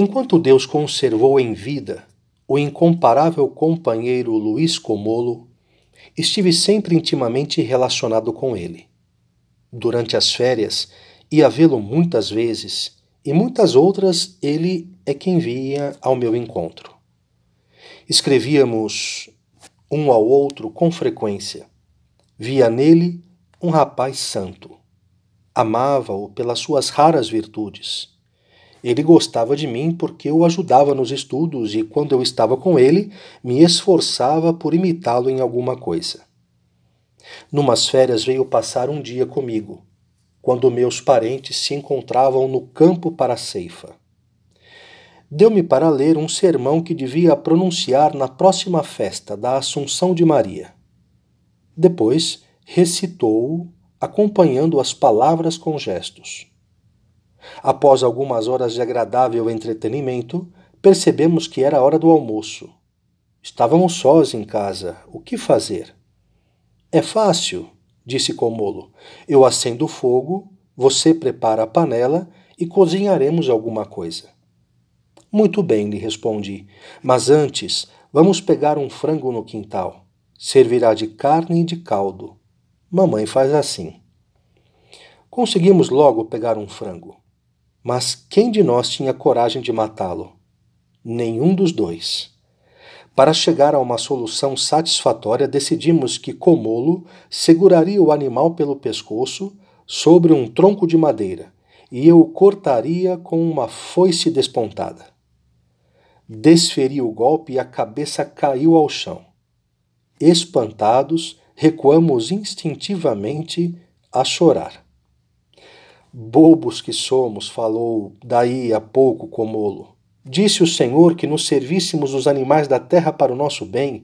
Enquanto Deus conservou em vida o incomparável companheiro Luiz Comolo, estive sempre intimamente relacionado com ele. Durante as férias, ia vê-lo muitas vezes e muitas outras ele é quem vinha ao meu encontro. Escrevíamos um ao outro com frequência. Via nele um rapaz santo. Amava-o pelas suas raras virtudes. Ele gostava de mim porque eu ajudava nos estudos e, quando eu estava com ele, me esforçava por imitá-lo em alguma coisa. Numas férias veio passar um dia comigo, quando meus parentes se encontravam no campo para a ceifa. Deu-me para ler um sermão que devia pronunciar na próxima festa da Assunção de Maria. Depois recitou-o, acompanhando as palavras com gestos. Após algumas horas de agradável entretenimento, percebemos que era hora do almoço. Estávamos sós em casa. O que fazer? É fácil, disse Comolo. Eu acendo o fogo, você prepara a panela e cozinharemos alguma coisa. Muito bem, lhe respondi. Mas antes, vamos pegar um frango no quintal. Servirá de carne e de caldo. Mamãe faz assim. Conseguimos logo pegar um frango. Mas quem de nós tinha coragem de matá-lo? Nenhum dos dois. Para chegar a uma solução satisfatória, decidimos que Comolo seguraria o animal pelo pescoço sobre um tronco de madeira e eu o cortaria com uma foice despontada. Desferi o golpe e a cabeça caiu ao chão. Espantados, recuamos instintivamente a chorar. Bobos que somos, falou daí a pouco Comolo. Disse o Senhor que nos servíssemos os animais da terra para o nosso bem.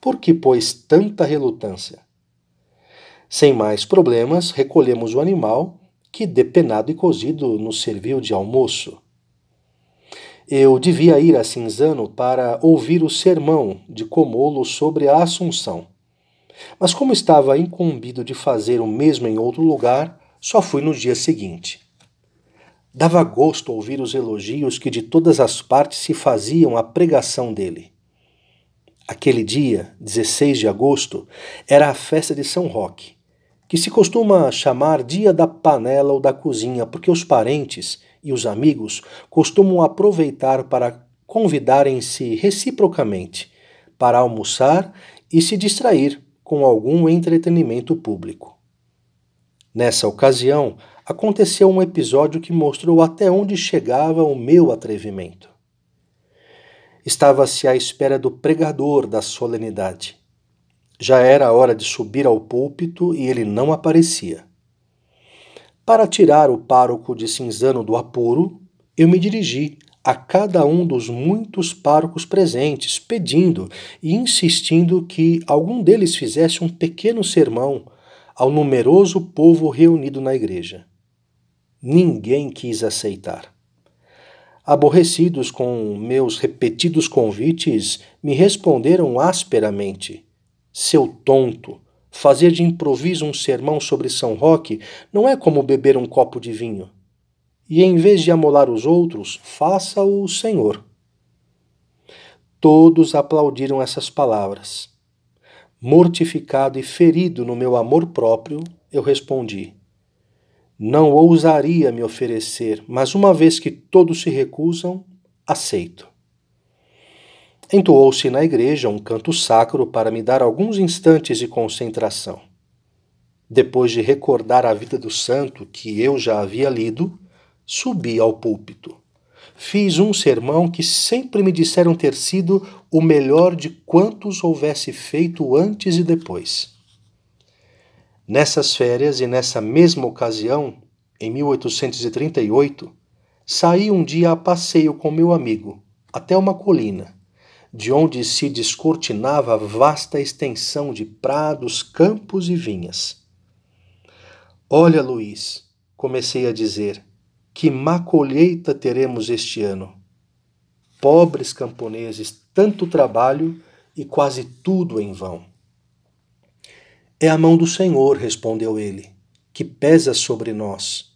Por que, pois, tanta relutância? Sem mais problemas, recolhemos o animal, que, depenado e cozido, nos serviu de almoço. Eu devia ir a Cinzano para ouvir o sermão de Comolo sobre a Assunção. Mas, como estava incumbido de fazer o mesmo em outro lugar, só fui no dia seguinte. Dava gosto ouvir os elogios que de todas as partes se faziam à pregação dele. Aquele dia, 16 de agosto, era a festa de São Roque, que se costuma chamar Dia da Panela ou da Cozinha, porque os parentes e os amigos costumam aproveitar para convidarem-se reciprocamente para almoçar e se distrair com algum entretenimento público. Nessa ocasião, aconteceu um episódio que mostrou até onde chegava o meu atrevimento. Estava-se à espera do pregador da solenidade. Já era a hora de subir ao púlpito e ele não aparecia. Para tirar o pároco de Cinzano do apuro, eu me dirigi a cada um dos muitos párocos presentes, pedindo e insistindo que algum deles fizesse um pequeno sermão ao numeroso povo reunido na igreja. Ninguém quis aceitar. Aborrecidos com meus repetidos convites, me responderam asperamente: Seu tonto, fazer de improviso um sermão sobre São Roque não é como beber um copo de vinho. E em vez de amolar os outros, faça-o o Senhor. Todos aplaudiram essas palavras. Mortificado e ferido no meu amor próprio, eu respondi: Não ousaria me oferecer, mas uma vez que todos se recusam, aceito. Entoou-se na igreja um canto sacro para me dar alguns instantes de concentração. Depois de recordar a vida do santo que eu já havia lido, subi ao púlpito fiz um sermão que sempre me disseram ter sido o melhor de quantos houvesse feito antes e depois. Nessas férias e nessa mesma ocasião, em 1838, saí um dia a passeio com meu amigo, até uma colina, de onde se descortinava vasta extensão de prados, campos e vinhas. Olha, Luiz, comecei a dizer, que má colheita teremos este ano. Pobres camponeses, tanto trabalho e quase tudo em vão. É a mão do Senhor, respondeu ele, que pesa sobre nós.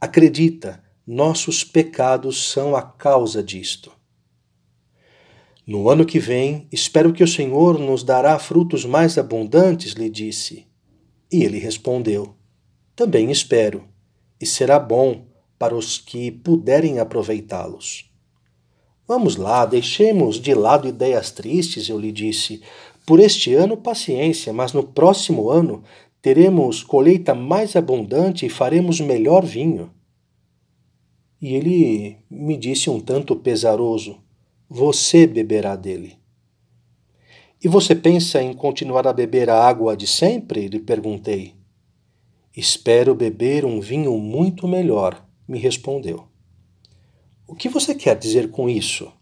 Acredita, nossos pecados são a causa disto. No ano que vem, espero que o Senhor nos dará frutos mais abundantes, lhe disse. E ele respondeu: Também espero, e será bom para os que puderem aproveitá-los. Vamos lá, deixemos de lado ideias tristes, eu lhe disse. Por este ano, paciência, mas no próximo ano teremos colheita mais abundante e faremos melhor vinho. E ele me disse um tanto pesaroso: Você beberá dele. E você pensa em continuar a beber a água de sempre? lhe perguntei. Espero beber um vinho muito melhor, me respondeu. O que você quer dizer com isso?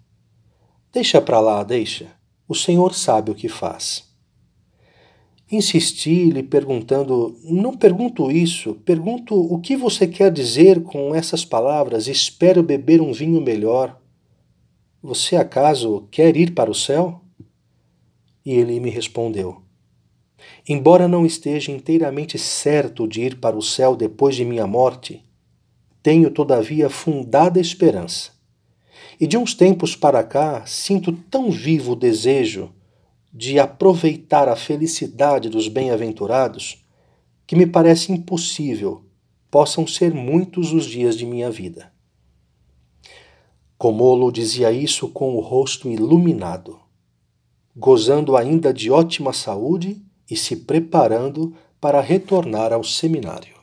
Deixa para lá, deixa. O Senhor sabe o que faz. Insisti, lhe perguntando: Não pergunto isso, pergunto o que você quer dizer com essas palavras: Espero beber um vinho melhor. Você acaso quer ir para o céu? E ele me respondeu: Embora não esteja inteiramente certo de ir para o céu depois de minha morte, tenho todavia fundada esperança. E de uns tempos para cá sinto tão vivo o desejo de aproveitar a felicidade dos bem-aventurados que me parece impossível possam ser muitos os dias de minha vida. Comolo dizia isso com o rosto iluminado, gozando ainda de ótima saúde e se preparando para retornar ao seminário.